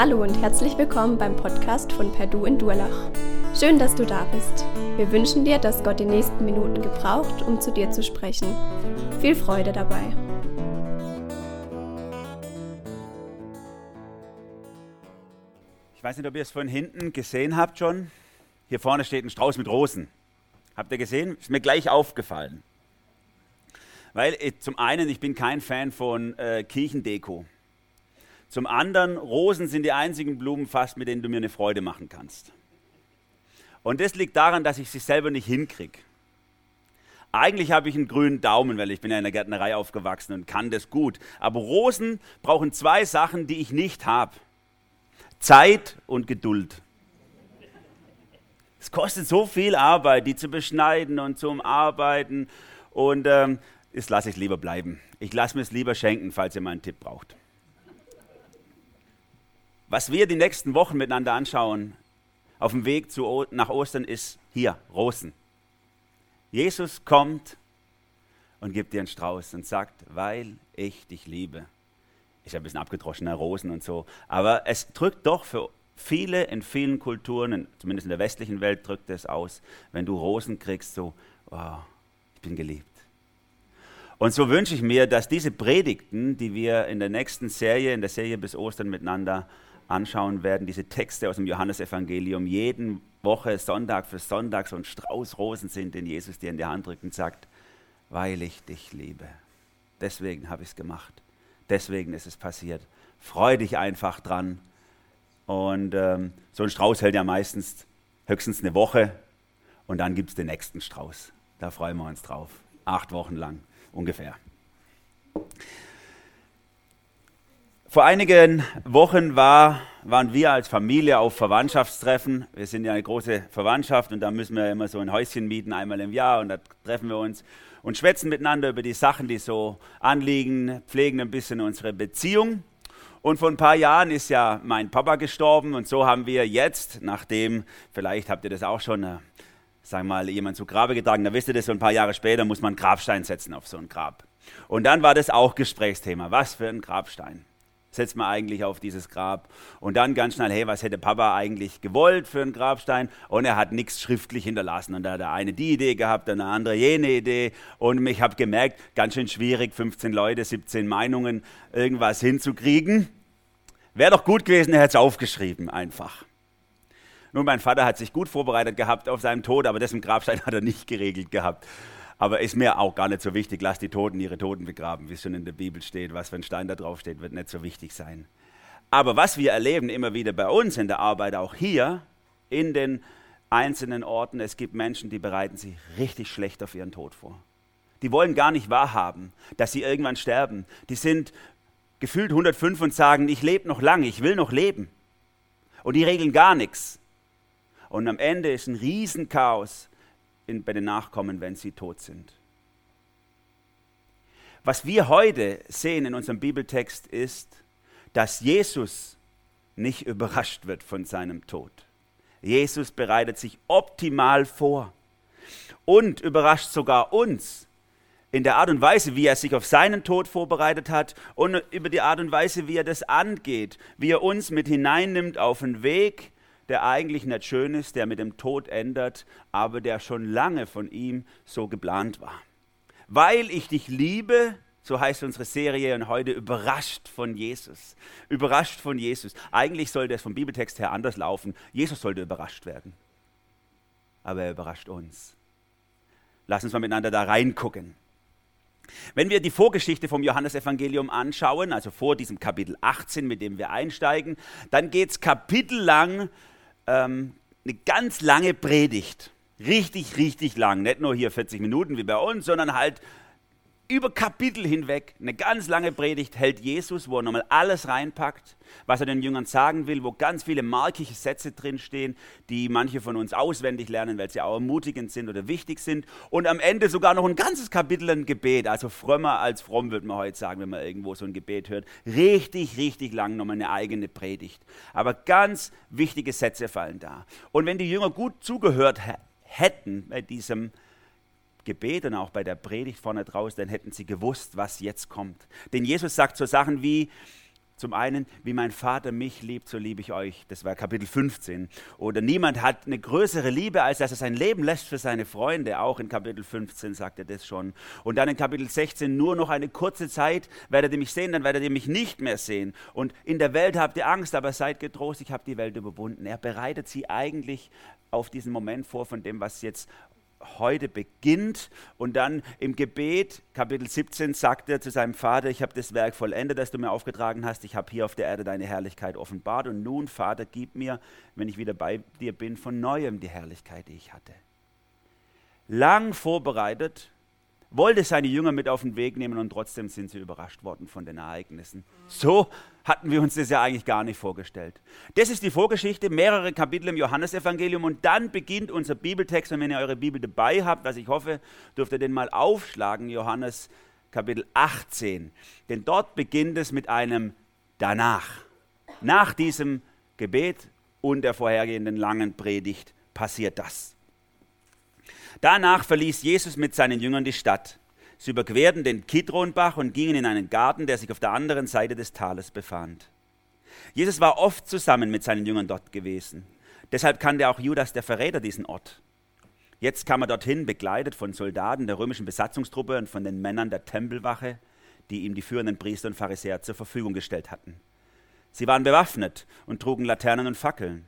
Hallo und herzlich willkommen beim Podcast von Perdu in Durlach. Schön, dass du da bist. Wir wünschen dir, dass Gott die nächsten Minuten gebraucht, um zu dir zu sprechen. Viel Freude dabei. Ich weiß nicht, ob ihr es von hinten gesehen habt schon. Hier vorne steht ein Strauß mit Rosen. Habt ihr gesehen? Ist mir gleich aufgefallen. Weil äh, zum einen, ich bin kein Fan von äh, Kirchendeko. Zum anderen, Rosen sind die einzigen Blumen fast, mit denen du mir eine Freude machen kannst. Und das liegt daran, dass ich sie selber nicht hinkriege. Eigentlich habe ich einen grünen Daumen, weil ich bin ja in der Gärtnerei aufgewachsen und kann das gut. Aber Rosen brauchen zwei Sachen, die ich nicht habe. Zeit und Geduld. Es kostet so viel Arbeit, die zu beschneiden und zum Arbeiten. Und ähm, das lasse ich lieber bleiben. Ich lasse mir es lieber schenken, falls ihr mal einen Tipp braucht. Was wir die nächsten Wochen miteinander anschauen, auf dem Weg zu, nach Ostern, ist hier, Rosen. Jesus kommt und gibt dir einen Strauß und sagt, weil ich dich liebe. Ist ja ein bisschen abgedroschener Rosen und so. Aber es drückt doch für viele in vielen Kulturen, zumindest in der westlichen Welt, drückt es aus, wenn du Rosen kriegst, so, oh, ich bin geliebt. Und so wünsche ich mir, dass diese Predigten, die wir in der nächsten Serie, in der Serie bis Ostern miteinander anschauen werden, diese Texte aus dem Johannesevangelium, jeden Woche, Sonntag für Sonntag, so ein Strauß Rosen sind, den Jesus dir in die Hand drückt und sagt, weil ich dich liebe. Deswegen habe ich es gemacht. Deswegen ist es passiert. Freu dich einfach dran. Und ähm, so ein Strauß hält ja meistens höchstens eine Woche und dann gibt es den nächsten Strauß. Da freuen wir uns drauf. Acht Wochen lang ungefähr. Vor einigen Wochen war, waren wir als Familie auf Verwandtschaftstreffen. Wir sind ja eine große Verwandtschaft und da müssen wir immer so ein Häuschen mieten, einmal im Jahr und da treffen wir uns und schwätzen miteinander über die Sachen, die so anliegen, pflegen ein bisschen unsere Beziehung. Und vor ein paar Jahren ist ja mein Papa gestorben und so haben wir jetzt, nachdem, vielleicht habt ihr das auch schon, äh, sagen wir mal, jemand zu Grabe getragen, da wisst ihr das, so ein paar Jahre später muss man einen Grabstein setzen auf so ein Grab. Und dann war das auch Gesprächsthema. Was für ein Grabstein? Setzt man eigentlich auf dieses Grab. Und dann ganz schnell, hey, was hätte Papa eigentlich gewollt für einen Grabstein? Und er hat nichts schriftlich hinterlassen. Und da hat der eine die Idee gehabt, dann der andere jene Idee. Und ich habe gemerkt, ganz schön schwierig, 15 Leute, 17 Meinungen, irgendwas hinzukriegen. Wäre doch gut gewesen, er hätte es aufgeschrieben, einfach. Nun, mein Vater hat sich gut vorbereitet gehabt auf seinen Tod, aber dessen Grabstein hat er nicht geregelt gehabt. Aber ist mir auch gar nicht so wichtig. Lass die Toten ihre Toten begraben, wie es schon in der Bibel steht. Was für ein Stein da drauf steht, wird nicht so wichtig sein. Aber was wir erleben immer wieder bei uns in der Arbeit, auch hier in den einzelnen Orten, es gibt Menschen, die bereiten sich richtig schlecht auf ihren Tod vor. Die wollen gar nicht wahrhaben, dass sie irgendwann sterben. Die sind gefühlt 105 und sagen, ich lebe noch lange, ich will noch leben. Und die regeln gar nichts. Und am Ende ist ein Riesenchaos, in, bei den Nachkommen, wenn sie tot sind. Was wir heute sehen in unserem Bibeltext ist, dass Jesus nicht überrascht wird von seinem Tod. Jesus bereitet sich optimal vor und überrascht sogar uns in der Art und Weise, wie er sich auf seinen Tod vorbereitet hat und über die Art und Weise, wie er das angeht, wie er uns mit hineinnimmt auf einen Weg, der eigentlich nicht schön ist, der mit dem Tod ändert, aber der schon lange von ihm so geplant war. Weil ich dich liebe, so heißt unsere Serie und heute überrascht von Jesus. Überrascht von Jesus. Eigentlich sollte es vom Bibeltext her anders laufen. Jesus sollte überrascht werden. Aber er überrascht uns. Lass uns mal miteinander da reingucken. Wenn wir die Vorgeschichte vom Johannesevangelium anschauen, also vor diesem Kapitel 18, mit dem wir einsteigen, dann geht es kapitellang ähm, eine ganz lange Predigt. Richtig, richtig lang. Nicht nur hier 40 Minuten wie bei uns, sondern halt über Kapitel hinweg eine ganz lange Predigt hält Jesus, wo er nochmal alles reinpackt, was er den Jüngern sagen will, wo ganz viele markige Sätze drinstehen, die manche von uns auswendig lernen, weil sie auch ermutigend sind oder wichtig sind. Und am Ende sogar noch ein ganzes Kapitel ein Gebet, also frömmer als fromm, würde man heute sagen, wenn man irgendwo so ein Gebet hört. Richtig, richtig lang nochmal eine eigene Predigt. Aber ganz wichtige Sätze fallen da. Und wenn die Jünger gut zugehört hätten bei diesem Gebet und auch bei der Predigt vorne draus, dann hätten sie gewusst, was jetzt kommt. Denn Jesus sagt so Sachen wie, Zum einen, wie mein Vater mich liebt, so liebe ich euch. Das war Kapitel 15. Oder niemand hat eine größere Liebe, als dass er sein Leben lässt für seine Freunde. Auch in Kapitel 15 sagt er das schon. Und dann in Kapitel 16, nur noch eine kurze Zeit werdet ihr mich sehen, dann werdet ihr mich nicht mehr sehen. Und in der Welt habt ihr Angst, aber seid getrost, ich habe die Welt überwunden. Er bereitet sie eigentlich auf diesen Moment vor, von dem, was jetzt heute beginnt. Und dann im Gebet, Kapitel 17, sagt er zu seinem Vater, ich habe das Werk vollendet, das du mir aufgetragen hast. Ich habe hier auf der Erde deine Herrlichkeit offenbart. Und nun, Vater, gib mir, wenn ich wieder bei dir bin, von neuem die Herrlichkeit, die ich hatte. Lang vorbereitet, wollte seine Jünger mit auf den Weg nehmen und trotzdem sind sie überrascht worden von den Ereignissen. So hatten wir uns das ja eigentlich gar nicht vorgestellt. Das ist die Vorgeschichte, mehrere Kapitel im Johannesevangelium und dann beginnt unser Bibeltext und wenn ihr eure Bibel dabei habt, was ich hoffe, dürft ihr den mal aufschlagen, Johannes Kapitel 18. Denn dort beginnt es mit einem danach. Nach diesem Gebet und der vorhergehenden langen Predigt passiert das. Danach verließ Jesus mit seinen Jüngern die Stadt. Sie überquerten den Kidronbach und gingen in einen Garten, der sich auf der anderen Seite des Tales befand. Jesus war oft zusammen mit seinen Jüngern dort gewesen. Deshalb kannte auch Judas der Verräter diesen Ort. Jetzt kam er dorthin, begleitet von Soldaten der römischen Besatzungstruppe und von den Männern der Tempelwache, die ihm die führenden Priester und Pharisäer zur Verfügung gestellt hatten. Sie waren bewaffnet und trugen Laternen und Fackeln.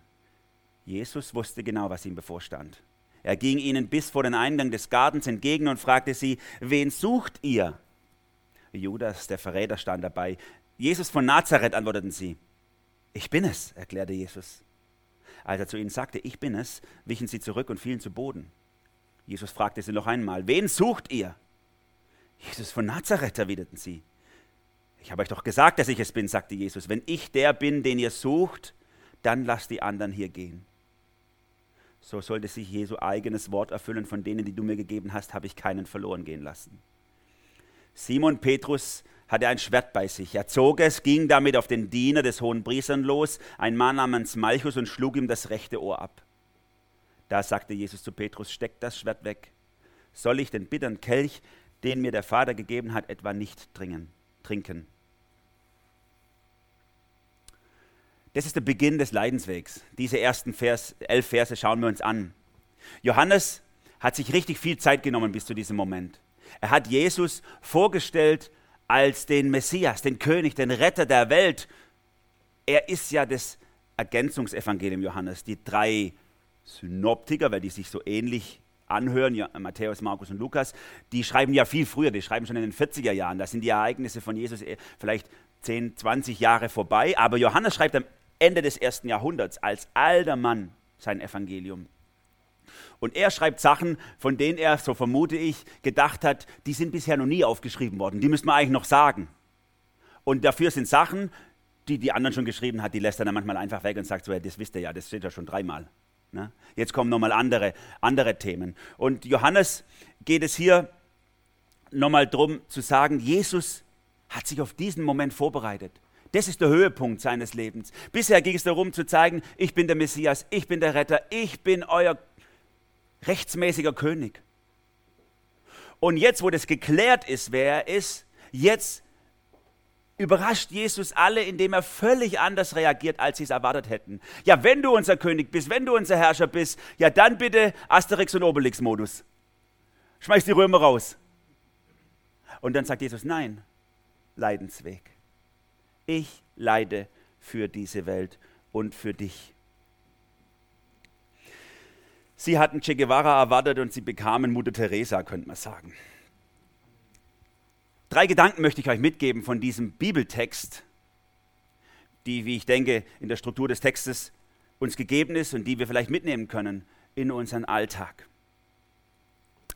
Jesus wusste genau, was ihm bevorstand. Er ging ihnen bis vor den Eingang des Gartens entgegen und fragte sie, wen sucht ihr? Judas, der Verräter, stand dabei. Jesus von Nazareth, antworteten sie. Ich bin es, erklärte Jesus. Als er zu ihnen sagte, ich bin es, wichen sie zurück und fielen zu Boden. Jesus fragte sie noch einmal, wen sucht ihr? Jesus von Nazareth, erwiderten sie. Ich habe euch doch gesagt, dass ich es bin, sagte Jesus. Wenn ich der bin, den ihr sucht, dann lasst die anderen hier gehen so sollte sich Jesu eigenes Wort erfüllen, von denen, die du mir gegeben hast, habe ich keinen verloren gehen lassen. Simon Petrus hatte ein Schwert bei sich. Er zog es, ging damit auf den Diener des hohen Priestern los, ein Mann namens Malchus, und schlug ihm das rechte Ohr ab. Da sagte Jesus zu Petrus, steck das Schwert weg. Soll ich den bitteren Kelch, den mir der Vater gegeben hat, etwa nicht trinken? trinken? Das ist der Beginn des Leidenswegs. Diese ersten Vers, elf Verse schauen wir uns an. Johannes hat sich richtig viel Zeit genommen bis zu diesem Moment. Er hat Jesus vorgestellt als den Messias, den König, den Retter der Welt. Er ist ja das Ergänzungsevangelium Johannes. Die drei Synoptiker, weil die sich so ähnlich anhören, ja, Matthäus, Markus und Lukas, die schreiben ja viel früher, die schreiben schon in den 40er Jahren. Da sind die Ereignisse von Jesus äh, vielleicht 10, 20 Jahre vorbei. Aber Johannes schreibt am Ende des ersten Jahrhunderts als alter Mann sein Evangelium. Und er schreibt Sachen, von denen er, so vermute ich, gedacht hat, die sind bisher noch nie aufgeschrieben worden. Die müssen wir eigentlich noch sagen. Und dafür sind Sachen, die die anderen schon geschrieben hat, die lässt er dann manchmal einfach weg und sagt so, ja, das wisst ihr ja, das steht ja schon dreimal. Ne? Jetzt kommen nochmal andere, andere Themen. Und Johannes geht es hier nochmal darum zu sagen, Jesus hat sich auf diesen Moment vorbereitet. Das ist der Höhepunkt seines Lebens. Bisher ging es darum zu zeigen, ich bin der Messias, ich bin der Retter, ich bin euer rechtsmäßiger König. Und jetzt, wo das geklärt ist, wer er ist, jetzt überrascht Jesus alle, indem er völlig anders reagiert, als sie es erwartet hätten. Ja, wenn du unser König bist, wenn du unser Herrscher bist, ja dann bitte Asterix und Obelix-Modus. Schmeiß die Römer raus. Und dann sagt Jesus, nein, Leidensweg. Ich leide für diese Welt und für dich. Sie hatten Che Guevara erwartet und sie bekamen Mutter Teresa, könnte man sagen. Drei Gedanken möchte ich euch mitgeben von diesem Bibeltext, die, wie ich denke, in der Struktur des Textes uns gegeben ist und die wir vielleicht mitnehmen können in unseren Alltag.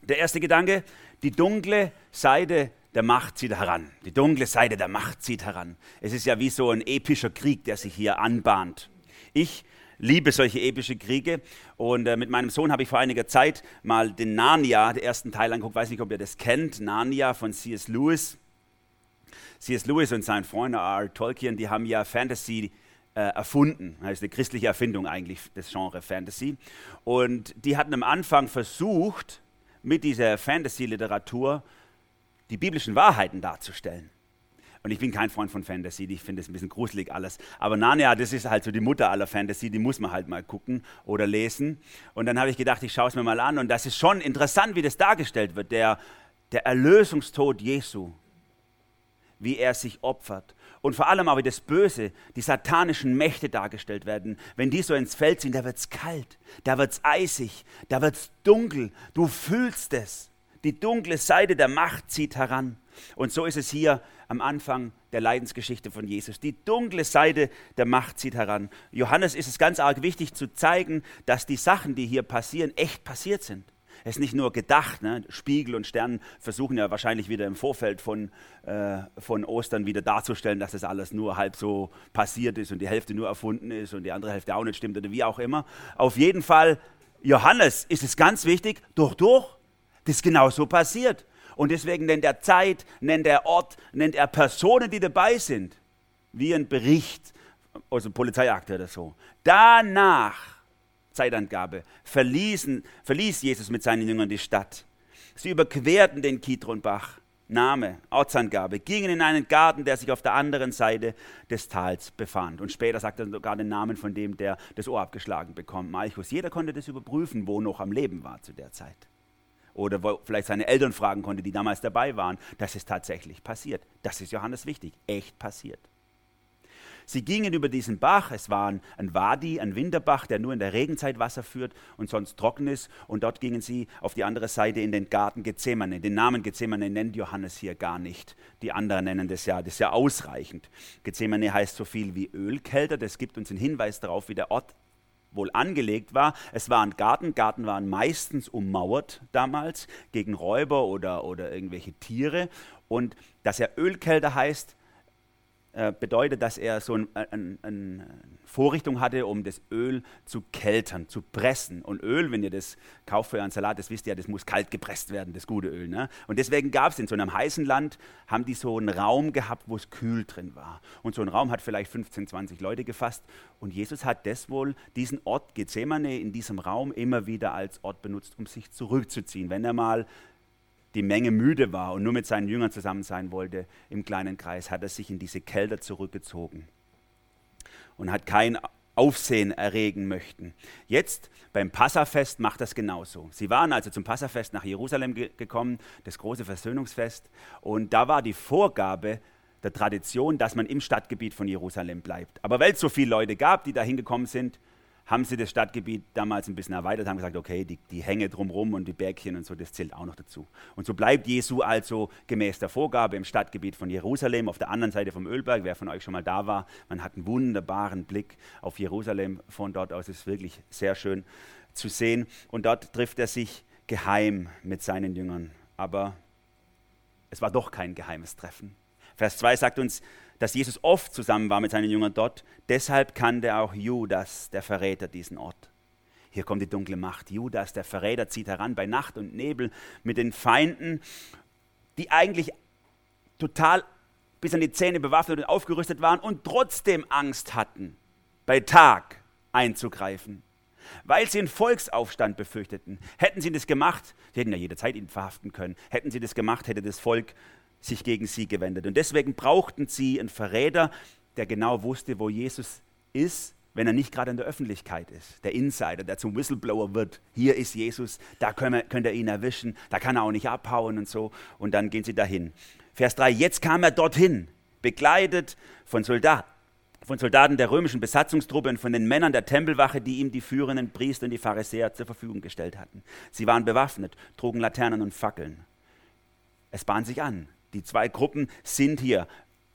Der erste Gedanke, die dunkle Seite der Macht zieht heran. Die dunkle Seite der Macht zieht heran. Es ist ja wie so ein epischer Krieg, der sich hier anbahnt. Ich liebe solche epische Kriege und äh, mit meinem Sohn habe ich vor einiger Zeit mal den Narnia, den ersten Teil angeguckt. Weiß nicht, ob ihr das kennt. Narnia von C.S. Lewis. C.S. Lewis und sein Freund R. Tolkien, die haben ja Fantasy äh, erfunden. Das ist eine christliche Erfindung eigentlich, das Genre Fantasy. Und die hatten am Anfang versucht, mit dieser Fantasy-Literatur die biblischen Wahrheiten darzustellen. Und ich bin kein Freund von Fantasy, ich finde es ein bisschen gruselig alles. Aber Narnia, das ist halt so die Mutter aller Fantasy, die muss man halt mal gucken oder lesen. Und dann habe ich gedacht, ich schaue es mir mal an. Und das ist schon interessant, wie das dargestellt wird, der, der Erlösungstod Jesu, wie er sich opfert. Und vor allem aber das Böse, die satanischen Mächte dargestellt werden. Wenn die so ins Feld ziehen, da wird es kalt, da wird es eisig, da wird es dunkel. Du fühlst es. Die dunkle Seite der Macht zieht heran. Und so ist es hier am Anfang der Leidensgeschichte von Jesus. Die dunkle Seite der Macht zieht heran. Johannes ist es ganz arg wichtig zu zeigen, dass die Sachen, die hier passieren, echt passiert sind. Es ist nicht nur gedacht. Ne? Spiegel und Stern versuchen ja wahrscheinlich wieder im Vorfeld von, äh, von Ostern wieder darzustellen, dass das alles nur halb so passiert ist und die Hälfte nur erfunden ist und die andere Hälfte auch nicht stimmt oder wie auch immer. Auf jeden Fall, Johannes ist es ganz wichtig, durch, durch, das ist genau passiert. Und deswegen nennt er Zeit, nennt er Ort, nennt er Personen, die dabei sind. Wie ein Bericht aus einem Polizeiakte oder so. Danach, Zeitangabe, verließen, verließ Jesus mit seinen Jüngern die Stadt. Sie überquerten den Kidronbach. Name, Ortsangabe, gingen in einen Garten, der sich auf der anderen Seite des Tals befand. Und später sagt er sogar den Namen von dem, der das Ohr abgeschlagen bekommt, Malchus. Jeder konnte das überprüfen, wo noch am Leben war zu der Zeit oder wo vielleicht seine Eltern fragen konnte, die damals dabei waren. Das ist tatsächlich passiert. Das ist Johannes wichtig. Echt passiert. Sie gingen über diesen Bach, es war ein, Wadi, ein Winterbach, der nur in der Regenzeit Wasser führt und sonst trocken ist. Und dort gingen sie auf die andere Seite in den Garten Gethsemane. Den Namen Gethsemane nennt Johannes hier gar nicht. Die anderen nennen das ja, das ist ja ausreichend. Gethsemane heißt so viel wie Ölkälter, das gibt uns einen Hinweis darauf, wie der Ort wohl angelegt war. Es war ein Garten. Garten waren meistens ummauert damals gegen Räuber oder, oder irgendwelche Tiere. Und dass er Ölkälter heißt, bedeutet, dass er so eine ein, ein Vorrichtung hatte, um das Öl zu keltern, zu pressen. Und Öl, wenn ihr das kauft für euren Salat, das wisst ihr ja, das muss kalt gepresst werden, das gute Öl. Ne? Und deswegen gab es in so einem heißen Land, haben die so einen Raum gehabt, wo es kühl drin war. Und so ein Raum hat vielleicht 15, 20 Leute gefasst. Und Jesus hat das wohl, diesen Ort Gethsemane in diesem Raum immer wieder als Ort benutzt, um sich zurückzuziehen. Wenn er mal die Menge müde war und nur mit seinen Jüngern zusammen sein wollte im kleinen Kreis, hat er sich in diese Kälte zurückgezogen und hat kein Aufsehen erregen möchten. Jetzt beim Passafest macht das genauso. Sie waren also zum Passafest nach Jerusalem ge gekommen, das große Versöhnungsfest, und da war die Vorgabe der Tradition, dass man im Stadtgebiet von Jerusalem bleibt. Aber weil es so viele Leute gab, die da hingekommen sind, haben sie das Stadtgebiet damals ein bisschen erweitert, haben gesagt, okay, die, die Hänge drumherum und die Bergchen und so, das zählt auch noch dazu. Und so bleibt Jesu also gemäß der Vorgabe im Stadtgebiet von Jerusalem, auf der anderen Seite vom Ölberg. Wer von euch schon mal da war, man hat einen wunderbaren Blick auf Jerusalem. Von dort aus ist wirklich sehr schön zu sehen. Und dort trifft er sich geheim mit seinen Jüngern. Aber es war doch kein geheimes Treffen. Vers 2 sagt uns, dass Jesus oft zusammen war mit seinen Jüngern dort. Deshalb kannte auch Judas, der Verräter, diesen Ort. Hier kommt die dunkle Macht. Judas, der Verräter, zieht heran bei Nacht und Nebel mit den Feinden, die eigentlich total bis an die Zähne bewaffnet und aufgerüstet waren und trotzdem Angst hatten, bei Tag einzugreifen. Weil sie einen Volksaufstand befürchteten. Hätten sie das gemacht, sie hätten ja jederzeit ihn verhaften können, hätten sie das gemacht, hätte das Volk sich gegen sie gewendet. Und deswegen brauchten sie einen Verräter, der genau wusste, wo Jesus ist, wenn er nicht gerade in der Öffentlichkeit ist. Der Insider, der zum Whistleblower wird. Hier ist Jesus, da könnt ihr ihn erwischen, da kann er auch nicht abhauen und so. Und dann gehen sie dahin. Vers 3, jetzt kam er dorthin, begleitet von Soldaten von Soldaten der römischen Besatzungstruppe und von den Männern der Tempelwache, die ihm die führenden Priester und die Pharisäer zur Verfügung gestellt hatten. Sie waren bewaffnet, trugen Laternen und Fackeln. Es bahnt sich an. Die zwei Gruppen sind hier.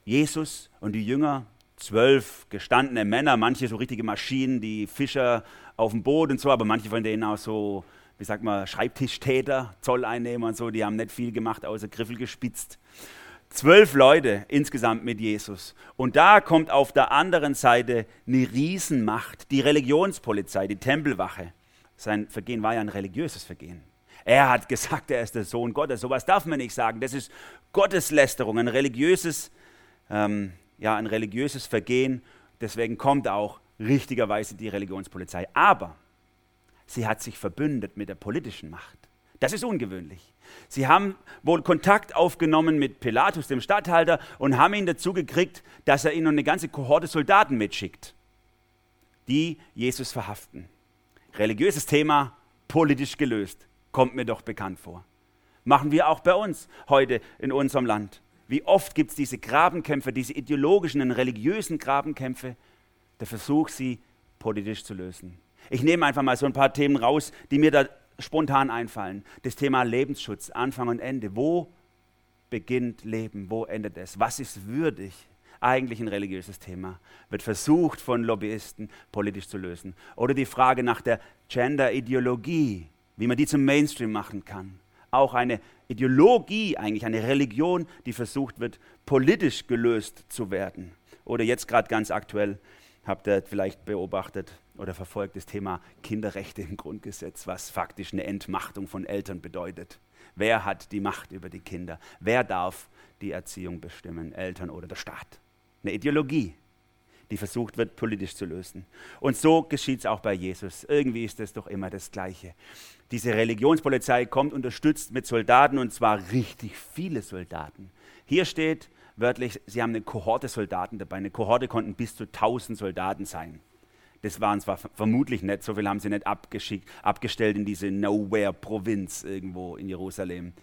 Jesus und die Jünger, zwölf gestandene Männer, manche so richtige Maschinen, die Fischer auf dem Boot und so, aber manche von denen auch so, wie sagt man, Schreibtischtäter, Zolleinnehmer und so, die haben nicht viel gemacht, außer Griffel gespitzt. Zwölf Leute insgesamt mit Jesus. Und da kommt auf der anderen Seite eine Riesenmacht, die Religionspolizei, die Tempelwache. Sein Vergehen war ja ein religiöses Vergehen. Er hat gesagt, er ist der Sohn Gottes. Sowas darf man nicht sagen. Das ist Gotteslästerung, ein religiöses, ähm, ja, ein religiöses Vergehen. Deswegen kommt auch richtigerweise die Religionspolizei. Aber sie hat sich verbündet mit der politischen Macht. Das ist ungewöhnlich. Sie haben wohl Kontakt aufgenommen mit Pilatus, dem Statthalter, und haben ihn dazu gekriegt, dass er ihnen eine ganze Kohorte Soldaten mitschickt, die Jesus verhaften. Religiöses Thema, politisch gelöst. Kommt mir doch bekannt vor. Machen wir auch bei uns heute in unserem Land. Wie oft gibt es diese Grabenkämpfe, diese ideologischen und religiösen Grabenkämpfe, der Versuch, sie politisch zu lösen. Ich nehme einfach mal so ein paar Themen raus, die mir da spontan einfallen. Das Thema Lebensschutz, Anfang und Ende. Wo beginnt Leben? Wo endet es? Was ist würdig? Eigentlich ein religiöses Thema. Wird versucht von Lobbyisten politisch zu lösen. Oder die Frage nach der Gender-Ideologie, wie man die zum Mainstream machen kann. Auch eine Ideologie, eigentlich eine Religion, die versucht wird, politisch gelöst zu werden. Oder jetzt gerade ganz aktuell habt ihr vielleicht beobachtet oder verfolgt das Thema Kinderrechte im Grundgesetz, was faktisch eine Entmachtung von Eltern bedeutet. Wer hat die Macht über die Kinder? Wer darf die Erziehung bestimmen? Eltern oder der Staat? Eine Ideologie, die versucht wird, politisch zu lösen. Und so geschieht es auch bei Jesus. Irgendwie ist es doch immer das Gleiche. Diese Religionspolizei kommt unterstützt mit Soldaten und zwar richtig viele Soldaten. Hier steht, wörtlich, sie haben eine Kohorte Soldaten dabei. Eine Kohorte konnten bis zu 1000 Soldaten sein. Das waren zwar vermutlich nicht, so viel haben sie nicht abgeschickt, abgestellt in diese Nowhere-Provinz irgendwo in Jerusalem.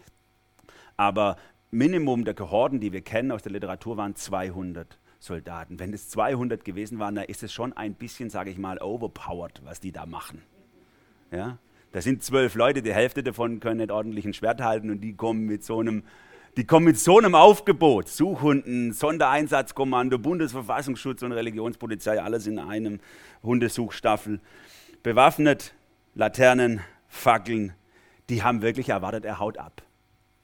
Aber Minimum der Kohorten, die wir kennen aus der Literatur, waren 200 Soldaten. Wenn es 200 gewesen waren, dann ist es schon ein bisschen, sage ich mal, overpowered, was die da machen. Ja? Da sind zwölf Leute, die Hälfte davon können nicht ordentlich ein Schwert halten und die kommen mit so einem die kommen mit so einem Aufgebot, Suchhunden, Sondereinsatzkommando, Bundesverfassungsschutz und Religionspolizei, alles in einem Hundesuchstaffel, bewaffnet, Laternen, Fackeln, die haben wirklich erwartet, er haut ab,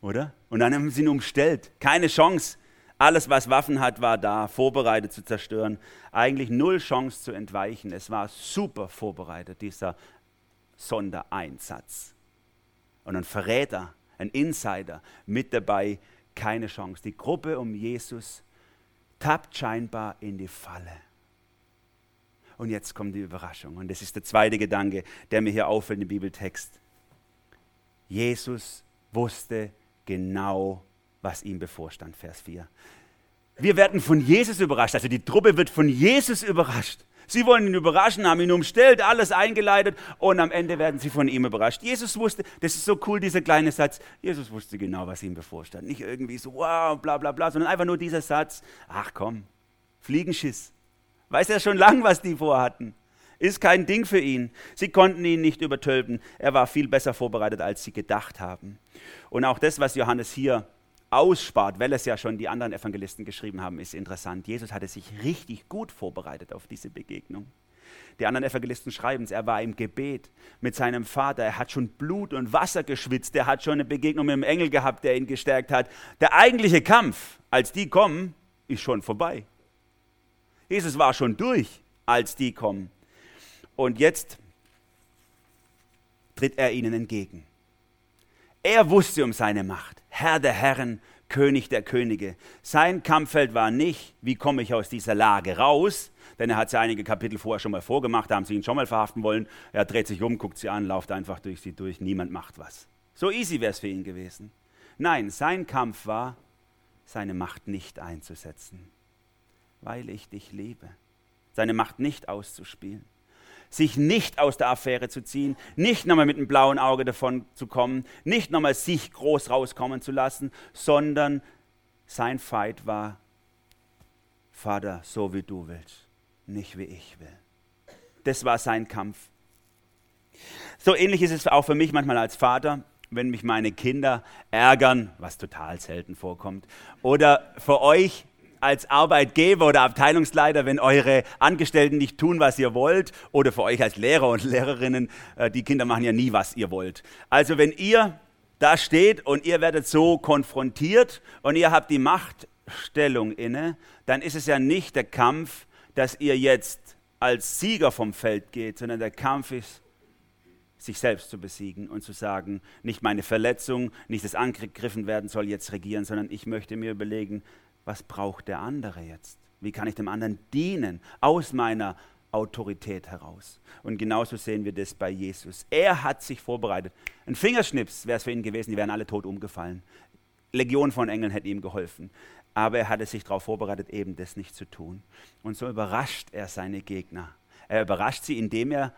oder? Und dann haben sie ihn umstellt, keine Chance. Alles, was Waffen hat, war da, vorbereitet zu zerstören. Eigentlich null Chance zu entweichen. Es war super vorbereitet, dieser Sondereinsatz. Und ein Verräter ein Insider mit dabei, keine Chance. Die Gruppe um Jesus tappt scheinbar in die Falle. Und jetzt kommt die Überraschung. Und das ist der zweite Gedanke, der mir hier auffällt im Bibeltext. Jesus wusste genau, was ihm bevorstand, Vers 4. Wir werden von Jesus überrascht, also die Truppe wird von Jesus überrascht. Sie wollen ihn überraschen, haben ihn umstellt, alles eingeleitet und am Ende werden sie von ihm überrascht. Jesus wusste, das ist so cool, dieser kleine Satz, Jesus wusste genau, was ihm bevorstand. Nicht irgendwie so, wow, bla bla bla, sondern einfach nur dieser Satz, ach komm, Fliegenschiss. Weiß er schon lang, was die vorhatten. Ist kein Ding für ihn. Sie konnten ihn nicht übertölpen. Er war viel besser vorbereitet, als sie gedacht haben. Und auch das, was Johannes hier ausspart, weil es ja schon die anderen Evangelisten geschrieben haben, ist interessant. Jesus hatte sich richtig gut vorbereitet auf diese Begegnung. Die anderen Evangelisten schreiben es, er war im Gebet mit seinem Vater, er hat schon Blut und Wasser geschwitzt, er hat schon eine Begegnung mit dem Engel gehabt, der ihn gestärkt hat. Der eigentliche Kampf, als die kommen, ist schon vorbei. Jesus war schon durch, als die kommen. Und jetzt tritt er ihnen entgegen. Er wusste um seine Macht. Herr der Herren, König der Könige. Sein Kampffeld war nicht, wie komme ich aus dieser Lage raus, denn er hat sie einige Kapitel vorher schon mal vorgemacht, da haben sie ihn schon mal verhaften wollen. Er dreht sich um, guckt sie an, lauft einfach durch sie durch, niemand macht was. So easy wäre es für ihn gewesen. Nein, sein Kampf war, seine Macht nicht einzusetzen, weil ich dich liebe. Seine Macht nicht auszuspielen sich nicht aus der Affäre zu ziehen, nicht nochmal mit einem blauen Auge davon zu kommen, nicht nochmal sich groß rauskommen zu lassen, sondern sein Fight war, Vater, so wie du willst, nicht wie ich will. Das war sein Kampf. So ähnlich ist es auch für mich manchmal als Vater, wenn mich meine Kinder ärgern, was total selten vorkommt, oder für euch, als Arbeitgeber oder Abteilungsleiter, wenn eure Angestellten nicht tun, was ihr wollt, oder für euch als Lehrer und Lehrerinnen, äh, die Kinder machen ja nie, was ihr wollt. Also wenn ihr da steht und ihr werdet so konfrontiert und ihr habt die Machtstellung inne, dann ist es ja nicht der Kampf, dass ihr jetzt als Sieger vom Feld geht, sondern der Kampf ist, sich selbst zu besiegen und zu sagen, nicht meine Verletzung, nicht das angegriffen werden soll jetzt regieren, sondern ich möchte mir überlegen, was braucht der andere jetzt? Wie kann ich dem anderen dienen aus meiner Autorität heraus. Und genauso sehen wir das bei Jesus. Er hat sich vorbereitet. Ein Fingerschnips wäre es für ihn gewesen, die wären alle tot umgefallen. Legion von Engeln hätte ihm geholfen. Aber er hatte sich darauf vorbereitet, eben das nicht zu tun. Und so überrascht er seine Gegner. Er überrascht sie, indem er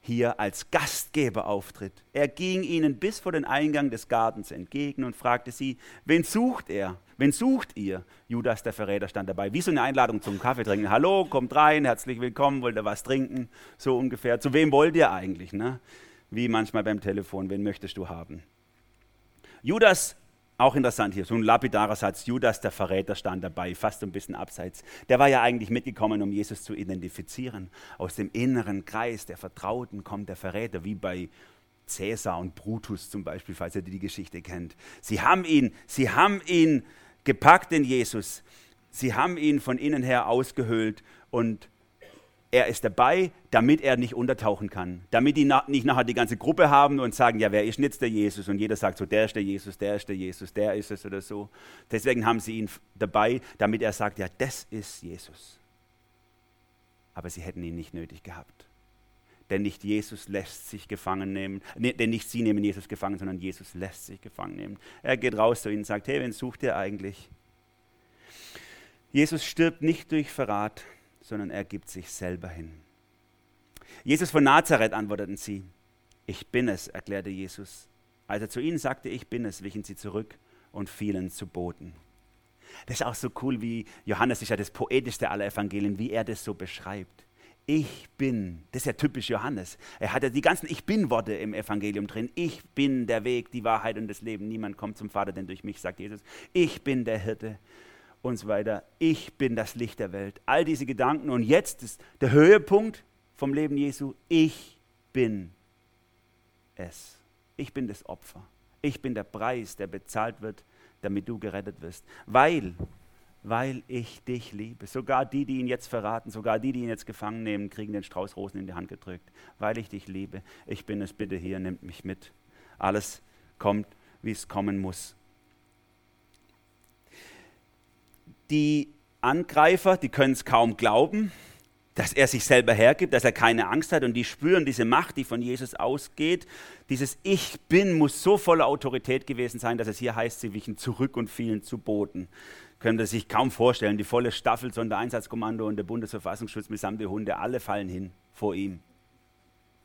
hier als Gastgeber auftritt. Er ging ihnen bis vor den Eingang des Gartens entgegen und fragte sie, wen sucht er? Wen sucht ihr? Judas, der Verräter, stand dabei. Wie so eine Einladung zum Kaffee trinken. Hallo, kommt rein, herzlich willkommen, wollt ihr was trinken? So ungefähr. Zu wem wollt ihr eigentlich? Ne? Wie manchmal beim Telefon, wen möchtest du haben? Judas auch interessant hier, so ein lapidarer Satz, Judas der Verräter stand dabei, fast ein bisschen abseits. Der war ja eigentlich mitgekommen, um Jesus zu identifizieren. Aus dem inneren Kreis der Vertrauten kommt der Verräter, wie bei Cäsar und Brutus zum Beispiel, falls ihr die Geschichte kennt. Sie haben ihn, sie haben ihn gepackt in Jesus. Sie haben ihn von innen her ausgehöhlt und er ist dabei, damit er nicht untertauchen kann. Damit die nicht nachher die ganze Gruppe haben und sagen, ja, wer ist jetzt der Jesus? Und jeder sagt so, der ist der Jesus, der ist der Jesus, der ist es oder so. Deswegen haben sie ihn dabei, damit er sagt, ja, das ist Jesus. Aber sie hätten ihn nicht nötig gehabt. Denn nicht Jesus lässt sich gefangen nehmen, denn nicht sie nehmen Jesus gefangen, sondern Jesus lässt sich gefangen nehmen. Er geht raus zu ihnen und sagt, hey, wen sucht ihr eigentlich? Jesus stirbt nicht durch Verrat, sondern er gibt sich selber hin. Jesus von Nazareth antworteten sie. Ich bin es, erklärte Jesus. Als er zu ihnen sagte, ich bin es, wichen sie zurück und fielen zu Boden. Das ist auch so cool, wie Johannes ist ja das poetischste aller Evangelien, wie er das so beschreibt. Ich bin, das ist ja typisch Johannes. Er hat ja die ganzen Ich bin-Worte im Evangelium drin. Ich bin der Weg, die Wahrheit und das Leben. Niemand kommt zum Vater, denn durch mich, sagt Jesus. Ich bin der Hirte und so weiter. Ich bin das Licht der Welt. All diese Gedanken. Und jetzt ist der Höhepunkt vom Leben Jesu. Ich bin es. Ich bin das Opfer. Ich bin der Preis, der bezahlt wird, damit du gerettet wirst. Weil, weil ich dich liebe. Sogar die, die ihn jetzt verraten, sogar die, die ihn jetzt gefangen nehmen, kriegen den Strauß Rosen in die Hand gedrückt. Weil ich dich liebe. Ich bin es, bitte hier, nimmt mich mit. Alles kommt, wie es kommen muss. Die Angreifer, die können es kaum glauben, dass er sich selber hergibt, dass er keine Angst hat und die spüren diese Macht, die von Jesus ausgeht. Dieses Ich bin muss so voller Autorität gewesen sein, dass es hier heißt, sie wichen zurück und fielen zu Boden. Können Sie sich kaum vorstellen, die volle Staffel, Sondereinsatzkommando und der Bundesverfassungsschutz mitsamt der Hunde, alle fallen hin vor ihm.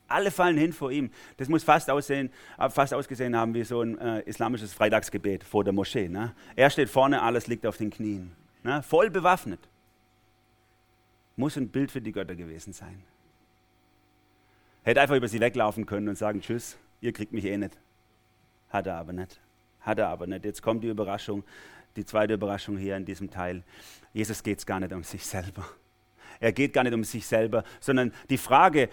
Alle fallen hin vor ihm. Das muss fast, aussehen, äh, fast ausgesehen haben wie so ein äh, islamisches Freitagsgebet vor der Moschee. Ne? Er steht vorne, alles liegt auf den Knien ne, voll bewaffnet. Muss ein Bild für die Götter gewesen sein. Hätte einfach über sie weglaufen können und sagen, tschüss, ihr kriegt mich eh nicht. Hat er aber nicht. Hat er aber nicht. Jetzt kommt die Überraschung, die zweite Überraschung hier in diesem Teil. Jesus geht es gar nicht um sich selber. Er geht gar nicht um sich selber, sondern die Frage,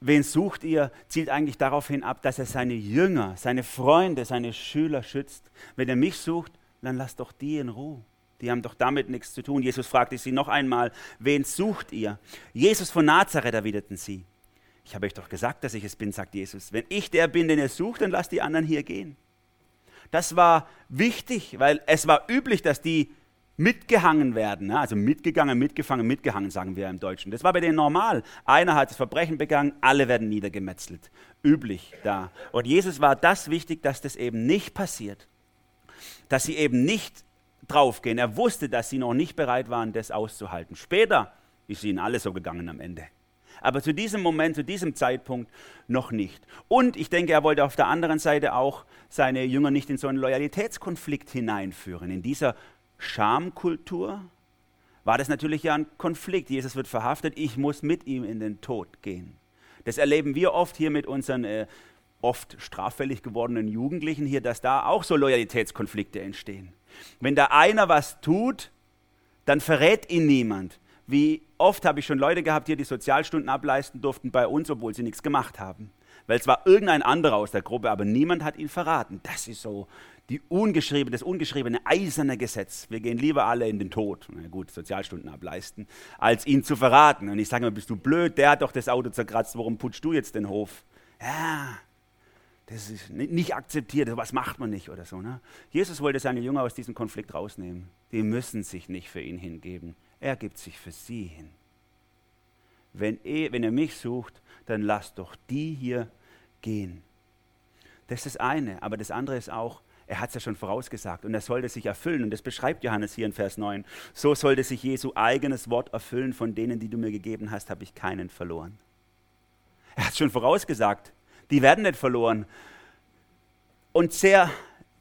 wen sucht ihr, zielt eigentlich darauf hin ab, dass er seine Jünger, seine Freunde, seine Schüler schützt. Wenn er mich sucht, dann lasst doch die in Ruhe. Die haben doch damit nichts zu tun. Jesus fragte sie noch einmal, wen sucht ihr? Jesus von Nazareth erwiderten sie. Ich habe euch doch gesagt, dass ich es bin, sagt Jesus. Wenn ich der bin, den ihr sucht, dann lasst die anderen hier gehen. Das war wichtig, weil es war üblich, dass die mitgehangen werden. Also mitgegangen, mitgefangen, mitgehangen, sagen wir im Deutschen. Das war bei denen normal. Einer hat das Verbrechen begangen, alle werden niedergemetzelt. Üblich da. Und Jesus war das wichtig, dass das eben nicht passiert. Dass sie eben nicht draufgehen. Er wusste, dass sie noch nicht bereit waren, das auszuhalten. Später ist ihnen alles so gegangen am Ende. Aber zu diesem Moment, zu diesem Zeitpunkt noch nicht. Und ich denke, er wollte auf der anderen Seite auch seine Jünger nicht in so einen Loyalitätskonflikt hineinführen. In dieser Schamkultur war das natürlich ja ein Konflikt. Jesus wird verhaftet, ich muss mit ihm in den Tod gehen. Das erleben wir oft hier mit unseren äh, oft straffällig gewordenen Jugendlichen hier, dass da auch so Loyalitätskonflikte entstehen. Wenn da einer was tut, dann verrät ihn niemand. Wie oft habe ich schon Leute gehabt, die die Sozialstunden ableisten durften bei uns, obwohl sie nichts gemacht haben. Weil es war irgendein anderer aus der Gruppe, aber niemand hat ihn verraten. Das ist so die ungeschriebene, das ungeschriebene eiserne Gesetz. Wir gehen lieber alle in den Tod, na gut, Sozialstunden ableisten, als ihn zu verraten. Und ich sage mir, bist du blöd? Der hat doch das Auto zerkratzt, warum putschst du jetzt den Hof? Ja, das ist nicht akzeptiert, was macht man nicht oder so. Ne? Jesus wollte seine Jünger aus diesem Konflikt rausnehmen. Die müssen sich nicht für ihn hingeben. Er gibt sich für sie hin. wenn ihr, wenn ihr mich sucht, dann lasst doch die hier gehen. Das ist das eine, aber das andere ist auch, er hat es ja schon vorausgesagt und er sollte sich erfüllen. Und das beschreibt Johannes hier in Vers 9. So sollte sich Jesu eigenes Wort erfüllen, von denen, die du mir gegeben hast, habe ich keinen verloren. Er hat es schon vorausgesagt. Die werden nicht verloren. Und sehr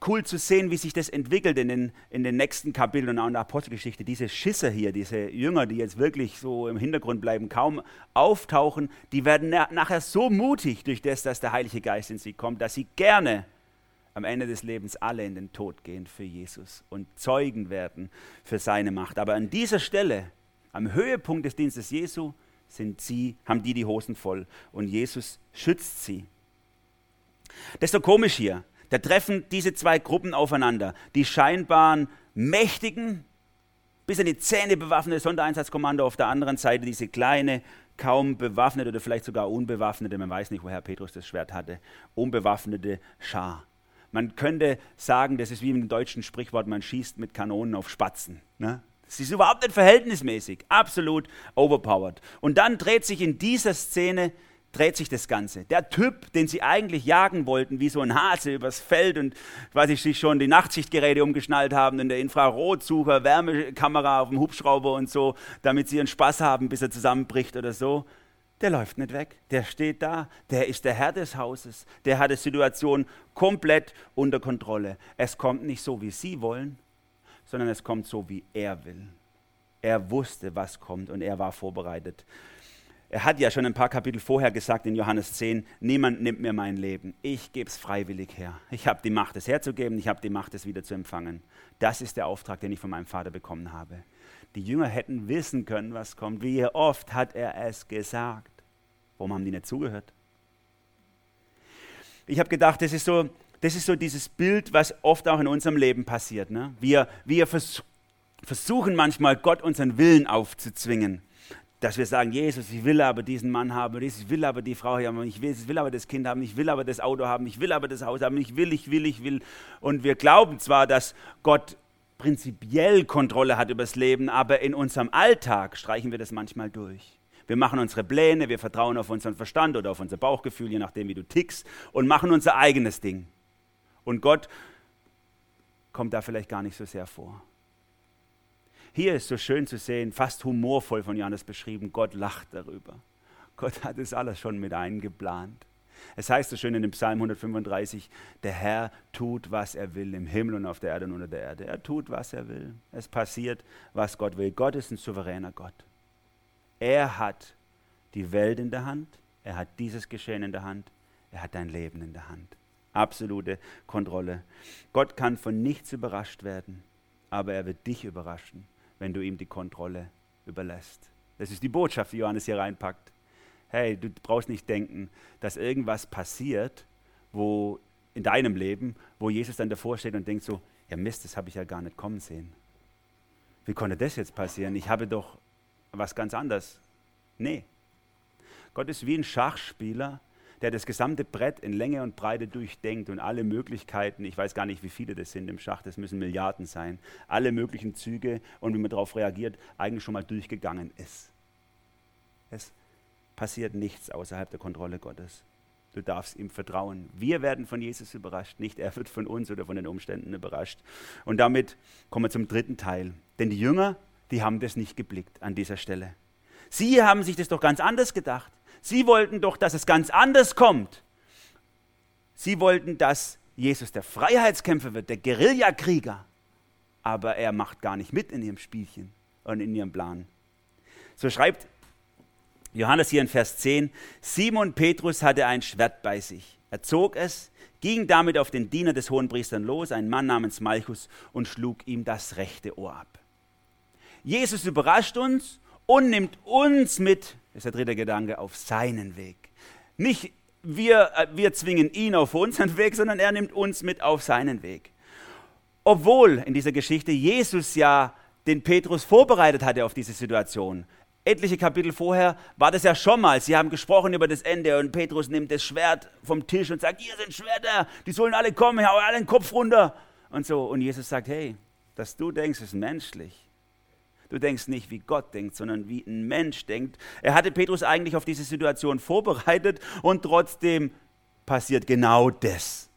cool zu sehen, wie sich das entwickelt in den, in den nächsten Kapiteln und auch in der Apostelgeschichte. Diese Schisser hier, diese Jünger, die jetzt wirklich so im Hintergrund bleiben, kaum auftauchen, die werden nachher so mutig durch das, dass der Heilige Geist in sie kommt, dass sie gerne am Ende des Lebens alle in den Tod gehen für Jesus und Zeugen werden für seine Macht. Aber an dieser Stelle, am Höhepunkt des Dienstes Jesu, sind sie, haben die die Hosen voll und Jesus schützt sie. Das ist so komisch hier. Da treffen diese zwei Gruppen aufeinander. Die scheinbaren Mächtigen, bis an die Zähne bewaffnete Sondereinsatzkommando auf der anderen Seite, diese kleine, kaum bewaffnete oder vielleicht sogar unbewaffnete, man weiß nicht, woher Petrus das Schwert hatte, unbewaffnete Schar. Man könnte sagen, das ist wie im deutschen Sprichwort, man schießt mit Kanonen auf Spatzen. Ne? Das ist überhaupt nicht verhältnismäßig, absolut overpowered. Und dann dreht sich in dieser Szene dreht sich das Ganze. Der Typ, den sie eigentlich jagen wollten, wie so ein Hase übers Feld und weiß ich, sich schon die Nachtsichtgeräte umgeschnallt haben und der Infrarotsucher, Wärmekamera auf dem Hubschrauber und so, damit sie ihren Spaß haben, bis er zusammenbricht oder so, der läuft nicht weg, der steht da, der ist der Herr des Hauses, der hat die Situation komplett unter Kontrolle. Es kommt nicht so, wie sie wollen, sondern es kommt so, wie er will. Er wusste, was kommt und er war vorbereitet. Er hat ja schon ein paar Kapitel vorher gesagt in Johannes 10, niemand nimmt mir mein Leben. Ich gebe es freiwillig her. Ich habe die Macht, es herzugeben, ich habe die Macht, es wieder zu empfangen. Das ist der Auftrag, den ich von meinem Vater bekommen habe. Die Jünger hätten wissen können, was kommt. Wie oft hat er es gesagt? Warum haben die nicht zugehört? Ich habe gedacht, das ist, so, das ist so dieses Bild, was oft auch in unserem Leben passiert. Ne? Wir, wir vers versuchen manchmal, Gott unseren Willen aufzuzwingen. Dass wir sagen, Jesus, ich will aber diesen Mann haben, ich will aber die Frau haben, ich will, ich will aber das Kind haben, ich will aber das Auto haben, ich will aber das Haus haben, ich will, ich will, ich will. Und wir glauben zwar, dass Gott prinzipiell Kontrolle hat über das Leben, aber in unserem Alltag streichen wir das manchmal durch. Wir machen unsere Pläne, wir vertrauen auf unseren Verstand oder auf unser Bauchgefühl, je nachdem, wie du tickst, und machen unser eigenes Ding. Und Gott kommt da vielleicht gar nicht so sehr vor. Hier ist so schön zu sehen, fast humorvoll von Johannes beschrieben, Gott lacht darüber. Gott hat es alles schon mit eingeplant. Es heißt so schön in dem Psalm 135, der Herr tut, was er will, im Himmel und auf der Erde und unter der Erde. Er tut, was er will. Es passiert, was Gott will. Gott ist ein souveräner Gott. Er hat die Welt in der Hand, er hat dieses Geschehen in der Hand, er hat dein Leben in der Hand. Absolute Kontrolle. Gott kann von nichts überrascht werden, aber er wird dich überraschen, wenn du ihm die Kontrolle überlässt. Das ist die Botschaft, die Johannes hier reinpackt hey, du brauchst nicht denken, dass irgendwas passiert, wo in deinem Leben, wo Jesus dann davor steht und denkt so, ja Mist, das habe ich ja gar nicht kommen sehen. Wie konnte das jetzt passieren? Ich habe doch was ganz anderes. Nee. Gott ist wie ein Schachspieler, der das gesamte Brett in Länge und Breite durchdenkt und alle Möglichkeiten, ich weiß gar nicht, wie viele das sind im Schach, das müssen Milliarden sein, alle möglichen Züge und wie man darauf reagiert, eigentlich schon mal durchgegangen ist. Es passiert nichts außerhalb der Kontrolle Gottes. Du darfst ihm vertrauen. Wir werden von Jesus überrascht, nicht er wird von uns oder von den Umständen überrascht. Und damit kommen wir zum dritten Teil. Denn die Jünger, die haben das nicht geblickt an dieser Stelle. Sie haben sich das doch ganz anders gedacht. Sie wollten doch, dass es ganz anders kommt. Sie wollten, dass Jesus der Freiheitskämpfer wird, der Guerillakrieger. Aber er macht gar nicht mit in ihrem Spielchen und in ihrem Plan. So schreibt Johannes hier in Vers 10, Simon Petrus hatte ein Schwert bei sich. Er zog es, ging damit auf den Diener des Hohenpriesters los, ein Mann namens Malchus, und schlug ihm das rechte Ohr ab. Jesus überrascht uns und nimmt uns mit, ist der dritte Gedanke, auf seinen Weg. Nicht wir, äh, wir zwingen ihn auf unseren Weg, sondern er nimmt uns mit auf seinen Weg. Obwohl in dieser Geschichte Jesus ja den Petrus vorbereitet hatte auf diese Situation etliche Kapitel vorher war das ja schon mal. Sie haben gesprochen über das Ende und Petrus nimmt das Schwert vom Tisch und sagt, hier sind Schwerter, die sollen alle kommen, hau alle den Kopf runter und so. Und Jesus sagt, hey, dass du denkst, ist menschlich. Du denkst nicht, wie Gott denkt, sondern wie ein Mensch denkt. Er hatte Petrus eigentlich auf diese Situation vorbereitet und trotzdem passiert genau das,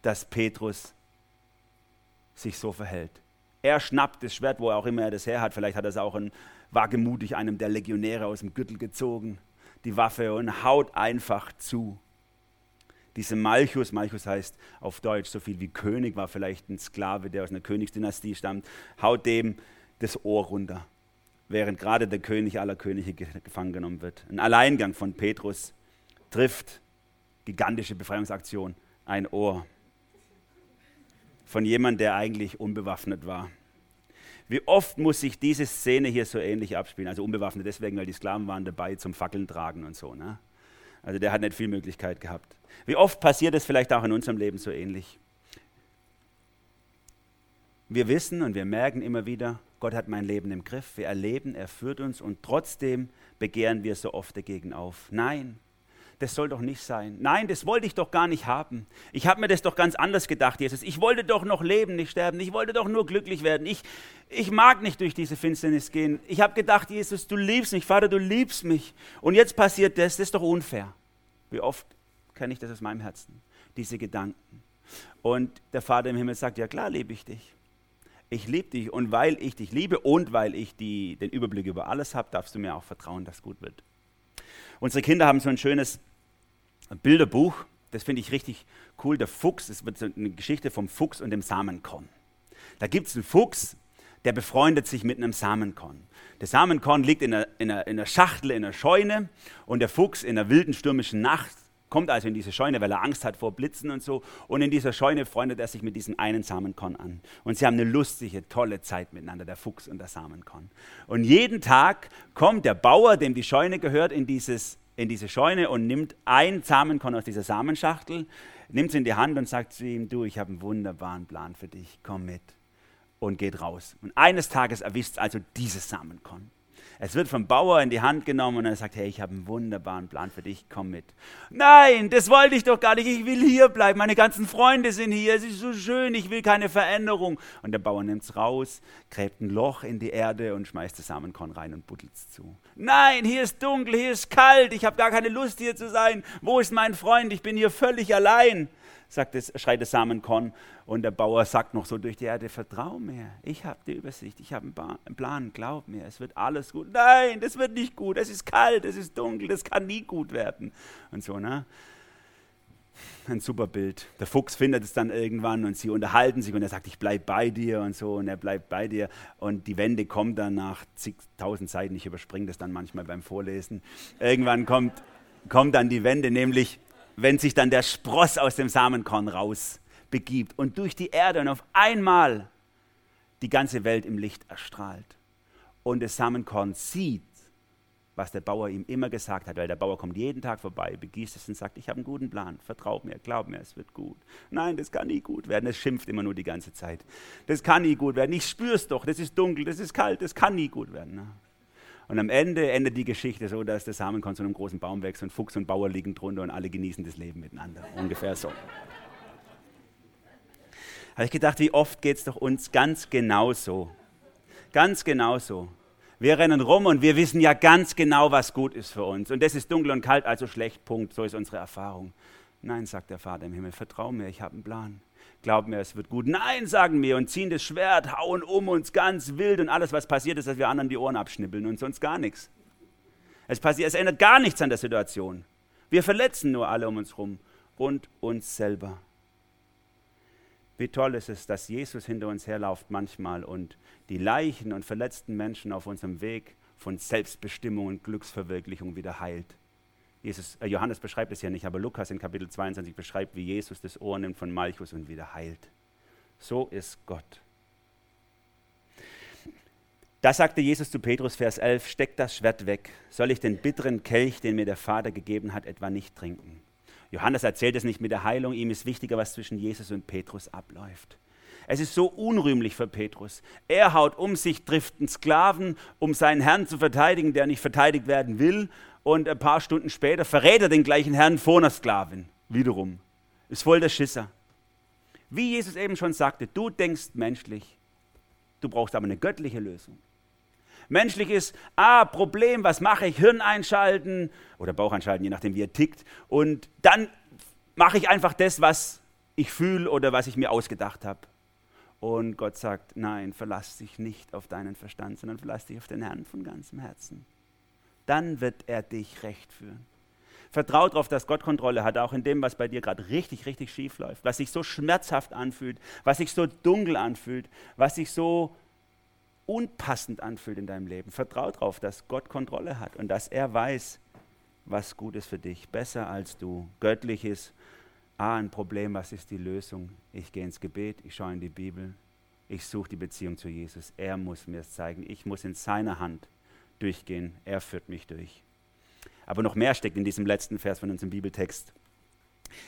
dass Petrus sich so verhält. Er schnappt das Schwert, wo auch immer er das her hat. Vielleicht hat er es auch in, wagemutig einem der Legionäre aus dem Gürtel gezogen, die Waffe und haut einfach zu. Diese Malchus, Malchus heißt auf Deutsch so viel wie König, war vielleicht ein Sklave, der aus einer Königsdynastie stammt, haut dem das Ohr runter, während gerade der König aller Könige gefangen genommen wird. Ein Alleingang von Petrus trifft, gigantische Befreiungsaktion, ein Ohr von jemandem, der eigentlich unbewaffnet war. Wie oft muss sich diese Szene hier so ähnlich abspielen? Also unbewaffnet deswegen, weil die Sklaven waren dabei zum Fackeln tragen und so. Ne? Also der hat nicht viel Möglichkeit gehabt. Wie oft passiert es vielleicht auch in unserem Leben so ähnlich? Wir wissen und wir merken immer wieder, Gott hat mein Leben im Griff. Wir erleben, er führt uns und trotzdem begehren wir so oft dagegen auf. Nein, das soll doch nicht sein. Nein, das wollte ich doch gar nicht haben. Ich habe mir das doch ganz anders gedacht, Jesus. Ich wollte doch noch leben, nicht sterben. Ich wollte doch nur glücklich werden. Ich, ich mag nicht durch diese Finsternis gehen. Ich habe gedacht, Jesus, du liebst mich. Vater, du liebst mich. Und jetzt passiert das. Das ist doch unfair. Wie oft kenne ich das aus meinem Herzen, diese Gedanken. Und der Vater im Himmel sagt, ja klar liebe ich dich. Ich liebe dich und weil ich dich liebe und weil ich die, den Überblick über alles habe, darfst du mir auch vertrauen, dass es gut wird. Unsere Kinder haben so ein schönes Bilderbuch, das finde ich richtig cool. Der Fuchs, es wird eine Geschichte vom Fuchs und dem Samenkorn. Da gibt es einen Fuchs, der befreundet sich mit einem Samenkorn. Der Samenkorn liegt in einer, in, einer, in einer Schachtel, in einer Scheune und der Fuchs in einer wilden stürmischen Nacht kommt also in diese Scheune, weil er Angst hat vor Blitzen und so. Und in dieser Scheune freundet er sich mit diesem einen Samenkorn an. Und sie haben eine lustige, tolle Zeit miteinander, der Fuchs und der Samenkorn. Und jeden Tag kommt der Bauer, dem die Scheune gehört, in dieses in diese Scheune und nimmt ein Samenkorn aus dieser Samenschachtel, nimmt es in die Hand und sagt zu ihm, du, ich habe einen wunderbaren Plan für dich, komm mit und geht raus. Und eines Tages erwischt also dieses Samenkorn. Es wird vom Bauer in die Hand genommen und er sagt, hey, ich habe einen wunderbaren Plan für dich, komm mit. Nein, das wollte ich doch gar nicht, ich will hier bleiben, meine ganzen Freunde sind hier, es ist so schön, ich will keine Veränderung. Und der Bauer nimmt es raus, gräbt ein Loch in die Erde und schmeißt das Samenkorn rein und buddelt es zu. Nein, hier ist dunkel, hier ist kalt, ich habe gar keine Lust hier zu sein. Wo ist mein Freund? Ich bin hier völlig allein sagt es, schreit das Samenkorn und der Bauer sagt noch so durch die Erde, vertrau mir, ich habe die Übersicht, ich habe einen Plan, glaub mir, es wird alles gut. Nein, das wird nicht gut, es ist kalt, es ist dunkel, das kann nie gut werden. Und so, ne? Ein super Bild. Der Fuchs findet es dann irgendwann und sie unterhalten sich und er sagt, ich bleibe bei dir und so und er bleibt bei dir und die Wende kommt dann nach zigtausend Seiten, ich überspringe das dann manchmal beim Vorlesen. Irgendwann kommt, kommt dann die Wende, nämlich wenn sich dann der Spross aus dem Samenkorn raus begibt und durch die Erde und auf einmal die ganze Welt im Licht erstrahlt. Und das Samenkorn sieht, was der Bauer ihm immer gesagt hat, weil der Bauer kommt jeden Tag vorbei, begießt es und sagt, ich habe einen guten Plan, vertraut mir, glaub mir, es wird gut. Nein, das kann nie gut werden, es schimpft immer nur die ganze Zeit. Das kann nie gut werden, ich spür's doch, das ist dunkel, das ist kalt, das kann nie gut werden. Und am Ende endet die Geschichte so, dass der Samenkorn zu einem großen Baum wächst und Fuchs und Bauer liegen drunter und alle genießen das Leben miteinander. Ungefähr so. Habe ich gedacht, wie oft geht es doch uns ganz genauso. Ganz genauso. Wir rennen rum und wir wissen ja ganz genau, was gut ist für uns. Und das ist dunkel und kalt, also schlecht, Punkt. So ist unsere Erfahrung. Nein, sagt der Vater im Himmel, vertrau mir, ich habe einen Plan glaub mir, es wird gut. Nein, sagen wir und ziehen das Schwert, hauen um uns ganz wild und alles, was passiert ist, dass wir anderen die Ohren abschnippeln und sonst gar nichts. Es, passiert, es ändert gar nichts an der Situation. Wir verletzen nur alle um uns herum und uns selber. Wie toll ist es, dass Jesus hinter uns herläuft manchmal und die Leichen und verletzten Menschen auf unserem Weg von Selbstbestimmung und Glücksverwirklichung wieder heilt. Jesus, äh, Johannes beschreibt es ja nicht, aber Lukas in Kapitel 22 beschreibt, wie Jesus das Ohr nimmt von Malchus und wieder heilt. So ist Gott. Da sagte Jesus zu Petrus, Vers 11, steck das Schwert weg. Soll ich den bitteren Kelch, den mir der Vater gegeben hat, etwa nicht trinken? Johannes erzählt es nicht mit der Heilung, ihm ist wichtiger, was zwischen Jesus und Petrus abläuft. Es ist so unrühmlich für Petrus. Er haut um sich, trifft einen Sklaven, um seinen Herrn zu verteidigen, der nicht verteidigt werden will und ein paar Stunden später verrät er den gleichen Herrn vor einer Sklavin. Wiederum. Ist voll der Schisser. Wie Jesus eben schon sagte, du denkst menschlich, du brauchst aber eine göttliche Lösung. Menschlich ist, ah, Problem, was mache ich? Hirn einschalten oder Bauch einschalten, je nachdem, wie er tickt. Und dann mache ich einfach das, was ich fühle oder was ich mir ausgedacht habe. Und Gott sagt, nein, verlass dich nicht auf deinen Verstand, sondern verlass dich auf den Herrn von ganzem Herzen. Dann wird er dich recht führen. Vertrau darauf, dass Gott Kontrolle hat, auch in dem, was bei dir gerade richtig, richtig schief läuft, was sich so schmerzhaft anfühlt, was sich so dunkel anfühlt, was sich so unpassend anfühlt in deinem Leben. Vertrau darauf, dass Gott Kontrolle hat und dass er weiß, was gut ist für dich, besser als du. Göttlich ist, ah, ein Problem, was ist die Lösung? Ich gehe ins Gebet, ich schaue in die Bibel, ich suche die Beziehung zu Jesus. Er muss mir es zeigen, ich muss in seiner Hand durchgehen, er führt mich durch. Aber noch mehr steckt in diesem letzten Vers von unserem Bibeltext.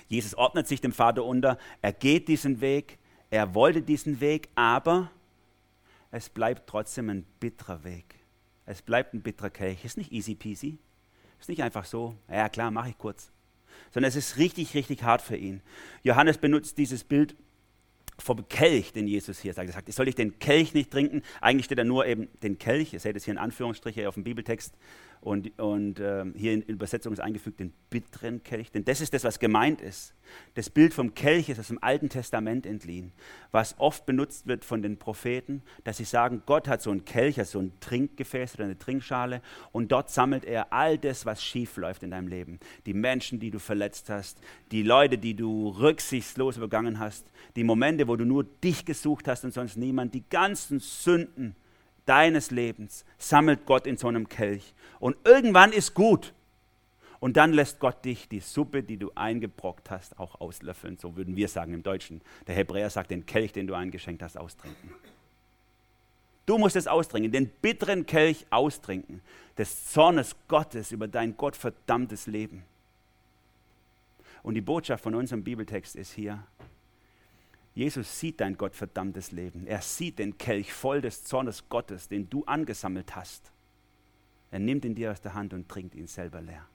Jesus ordnet sich dem Vater unter, er geht diesen Weg, er wollte diesen Weg, aber es bleibt trotzdem ein bitterer Weg. Es bleibt ein bitterer Kelch. Ist nicht easy peasy. Ist nicht einfach so, ja klar, mache ich kurz. Sondern es ist richtig, richtig hart für ihn. Johannes benutzt dieses Bild vom Kelch, den Jesus hier sagt. Er sagt, soll ich den Kelch nicht trinken? Eigentlich steht da nur eben den Kelch. Ihr seht es hier in Anführungsstriche auf dem Bibeltext und, und äh, hier in Übersetzung ist eingefügt den bitteren Kelch, denn das ist das, was gemeint ist. Das Bild vom Kelch ist aus dem Alten Testament entliehen, was oft benutzt wird von den Propheten, dass sie sagen, Gott hat so einen Kelch, also so ein Trinkgefäß oder eine Trinkschale und dort sammelt er all das, was schief läuft in deinem Leben. Die Menschen, die du verletzt hast, die Leute, die du rücksichtslos übergangen hast, die Momente, wo du nur dich gesucht hast und sonst niemand, die ganzen Sünden, deines Lebens sammelt Gott in so einem Kelch. Und irgendwann ist gut. Und dann lässt Gott dich die Suppe, die du eingebrockt hast, auch auslöffeln. So würden wir sagen im Deutschen. Der Hebräer sagt, den Kelch, den du eingeschenkt hast, austrinken. Du musst es austrinken, den bitteren Kelch austrinken, des Zornes Gottes über dein gottverdammtes Leben. Und die Botschaft von unserem Bibeltext ist hier, Jesus sieht dein gottverdammtes Leben. Er sieht den Kelch voll des Zornes Gottes, den du angesammelt hast. Er nimmt ihn dir aus der Hand und trinkt ihn selber leer.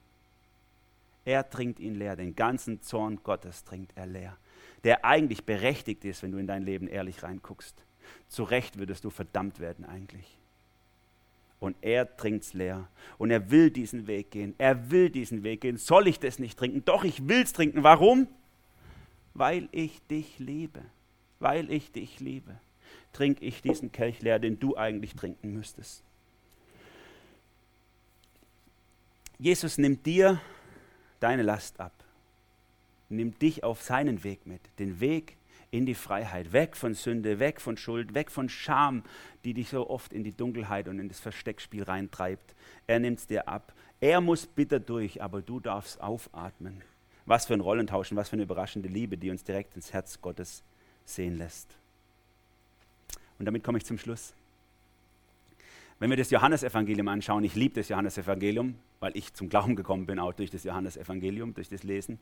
Er trinkt ihn leer, den ganzen Zorn Gottes trinkt er leer, der eigentlich berechtigt ist, wenn du in dein Leben ehrlich reinguckst. Zu Recht würdest du verdammt werden eigentlich. Und er trinkt es leer. Und er will diesen Weg gehen. Er will diesen Weg gehen. Soll ich das nicht trinken? Doch, ich will es trinken. Warum? Weil ich dich liebe, weil ich dich liebe, trinke ich diesen Kelch leer, den du eigentlich trinken müsstest. Jesus nimmt dir deine Last ab, nimmt dich auf seinen Weg mit, den Weg in die Freiheit, weg von Sünde, weg von Schuld, weg von Scham, die dich so oft in die Dunkelheit und in das Versteckspiel reintreibt. Er nimmt es dir ab. Er muss bitter durch, aber du darfst aufatmen. Was für ein Rollentauschen, was für eine überraschende Liebe, die uns direkt ins Herz Gottes sehen lässt. Und damit komme ich zum Schluss. Wenn wir das Johannesevangelium anschauen, ich liebe das Johannesevangelium, weil ich zum Glauben gekommen bin, auch durch das Johannesevangelium, durch das Lesen.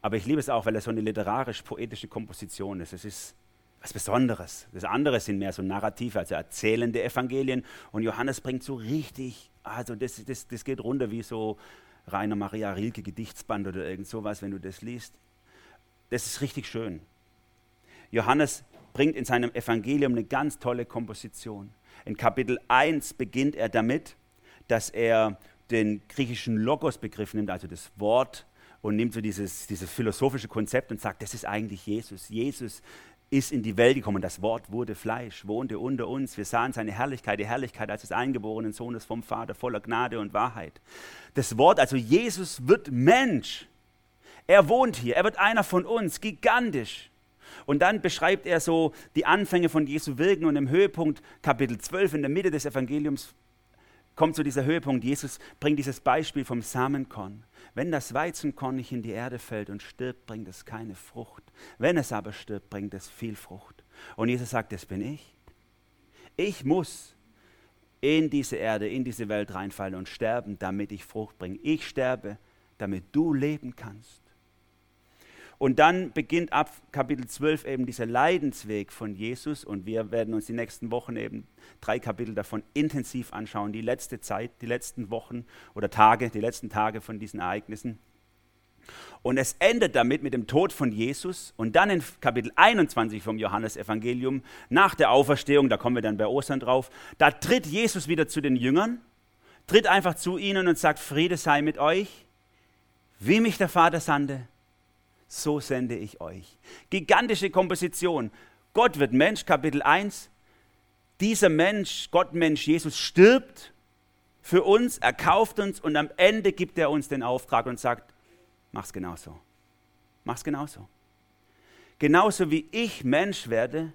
Aber ich liebe es auch, weil es so eine literarisch-poetische Komposition ist. Es ist was Besonderes. Das andere sind mehr so narrative, also erzählende Evangelien. Und Johannes bringt so richtig, also das, das, das geht runter wie so Rainer Maria Rilke Gedichtsband oder irgend sowas, wenn du das liest. Das ist richtig schön. Johannes bringt in seinem Evangelium eine ganz tolle Komposition. In Kapitel 1 beginnt er damit, dass er den griechischen Logos-Begriff nimmt, also das Wort, und nimmt so dieses, dieses philosophische Konzept und sagt, das ist eigentlich Jesus. Jesus ist in die Welt gekommen. Das Wort wurde Fleisch, wohnte unter uns. Wir sahen seine Herrlichkeit, die Herrlichkeit als des eingeborenen Sohnes vom Vater, voller Gnade und Wahrheit. Das Wort, also Jesus wird Mensch. Er wohnt hier, er wird einer von uns, gigantisch. Und dann beschreibt er so die Anfänge von Jesu Wirken und im Höhepunkt Kapitel 12 in der Mitte des Evangeliums kommt so dieser Höhepunkt. Jesus bringt dieses Beispiel vom Samenkorn. Wenn das Weizenkorn nicht in die Erde fällt und stirbt, bringt es keine Frucht. Wenn es aber stirbt, bringt es viel Frucht. Und Jesus sagt, das bin ich. Ich muss in diese Erde, in diese Welt reinfallen und sterben, damit ich Frucht bringe. Ich sterbe, damit du leben kannst. Und dann beginnt ab Kapitel 12 eben dieser Leidensweg von Jesus und wir werden uns die nächsten Wochen eben drei Kapitel davon intensiv anschauen, die letzte Zeit, die letzten Wochen oder Tage, die letzten Tage von diesen Ereignissen. Und es endet damit mit dem Tod von Jesus. Und dann in Kapitel 21 vom Johannesevangelium, nach der Auferstehung, da kommen wir dann bei Ostern drauf, da tritt Jesus wieder zu den Jüngern, tritt einfach zu ihnen und sagt, Friede sei mit euch. Wie mich der Vater sandte, so sende ich euch. Gigantische Komposition. Gott wird Mensch, Kapitel 1. Dieser Mensch, Gott Mensch, Jesus stirbt für uns, er kauft uns und am Ende gibt er uns den Auftrag und sagt, mach's genauso. Mach's genauso. Genauso wie ich Mensch werde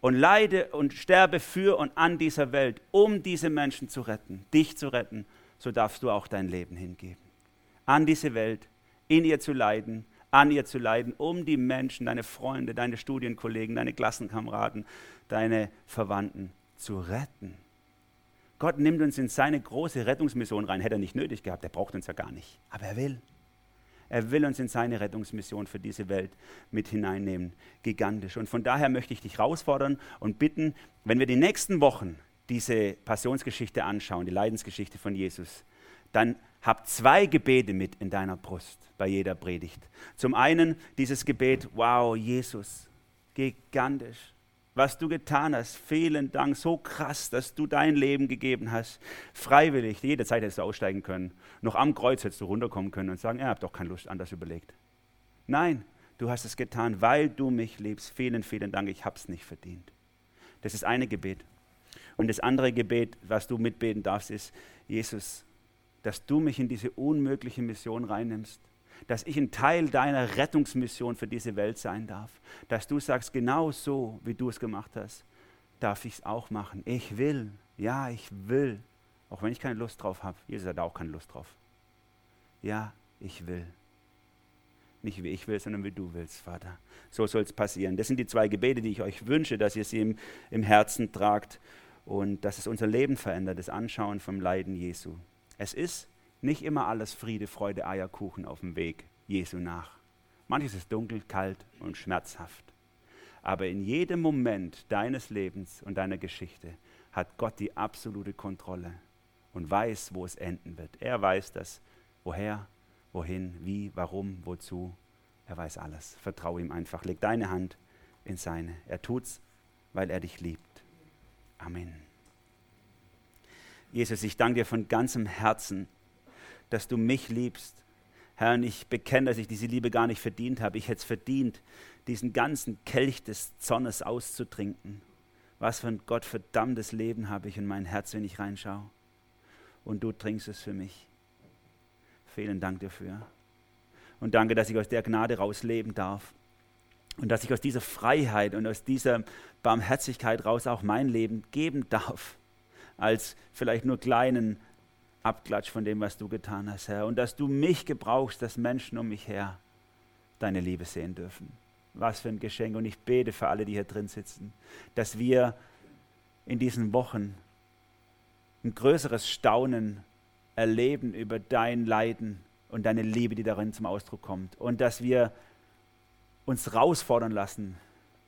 und leide und sterbe für und an dieser Welt, um diese Menschen zu retten, dich zu retten, so darfst du auch dein Leben hingeben. An diese Welt, in ihr zu leiden, an ihr zu leiden, um die Menschen, deine Freunde, deine Studienkollegen, deine Klassenkameraden, deine Verwandten zu retten. Gott nimmt uns in seine große Rettungsmission rein. Hätte er nicht nötig gehabt, er braucht uns ja gar nicht. Aber er will. Er will uns in seine Rettungsmission für diese Welt mit hineinnehmen. Gigantisch. Und von daher möchte ich dich herausfordern und bitten, wenn wir die nächsten Wochen diese Passionsgeschichte anschauen, die Leidensgeschichte von Jesus, dann hab zwei Gebete mit in deiner Brust bei jeder Predigt. Zum einen dieses Gebet, wow, Jesus, gigantisch was du getan hast. Vielen Dank, so krass, dass du dein Leben gegeben hast. Freiwillig, jede Zeit hättest du aussteigen können. Noch am Kreuz hättest du runterkommen können und sagen, ihr habt doch keine Lust, anders überlegt. Nein, du hast es getan, weil du mich liebst. Vielen, vielen Dank, ich habe es nicht verdient. Das ist eine Gebet. Und das andere Gebet, was du mitbeten darfst, ist, Jesus, dass du mich in diese unmögliche Mission reinnimmst dass ich ein Teil deiner Rettungsmission für diese Welt sein darf. Dass du sagst, genau so, wie du es gemacht hast, darf ich es auch machen. Ich will, ja, ich will, auch wenn ich keine Lust drauf habe. Jesus hat auch keine Lust drauf. Ja, ich will. Nicht wie ich will, sondern wie du willst, Vater. So soll es passieren. Das sind die zwei Gebete, die ich euch wünsche, dass ihr sie im, im Herzen tragt und dass es unser Leben verändert, das Anschauen vom Leiden Jesu. Es ist nicht immer alles Friede, Freude, Eierkuchen auf dem Weg Jesu nach. Manches ist dunkel, kalt und schmerzhaft. Aber in jedem Moment deines Lebens und deiner Geschichte hat Gott die absolute Kontrolle und weiß, wo es enden wird. Er weiß das, woher, wohin, wie, warum, wozu. Er weiß alles. Vertraue ihm einfach. Leg deine Hand in seine. Er tut's, weil er dich liebt. Amen. Jesus, ich danke dir von ganzem Herzen dass du mich liebst. Herr, und ich bekenne, dass ich diese Liebe gar nicht verdient habe. Ich hätte es verdient, diesen ganzen Kelch des Zornes auszutrinken. Was für ein gottverdammtes Leben habe ich in mein Herz, wenn ich reinschaue. Und du trinkst es für mich. Vielen Dank dafür. Und danke, dass ich aus der Gnade raus leben darf. Und dass ich aus dieser Freiheit und aus dieser Barmherzigkeit raus auch mein Leben geben darf. Als vielleicht nur kleinen Abklatsch von dem, was du getan hast, Herr. Und dass du mich gebrauchst, dass Menschen um mich her deine Liebe sehen dürfen. Was für ein Geschenk. Und ich bete für alle, die hier drin sitzen, dass wir in diesen Wochen ein größeres Staunen erleben über dein Leiden und deine Liebe, die darin zum Ausdruck kommt. Und dass wir uns herausfordern lassen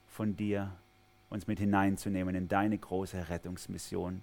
von dir, uns mit hineinzunehmen in deine große Rettungsmission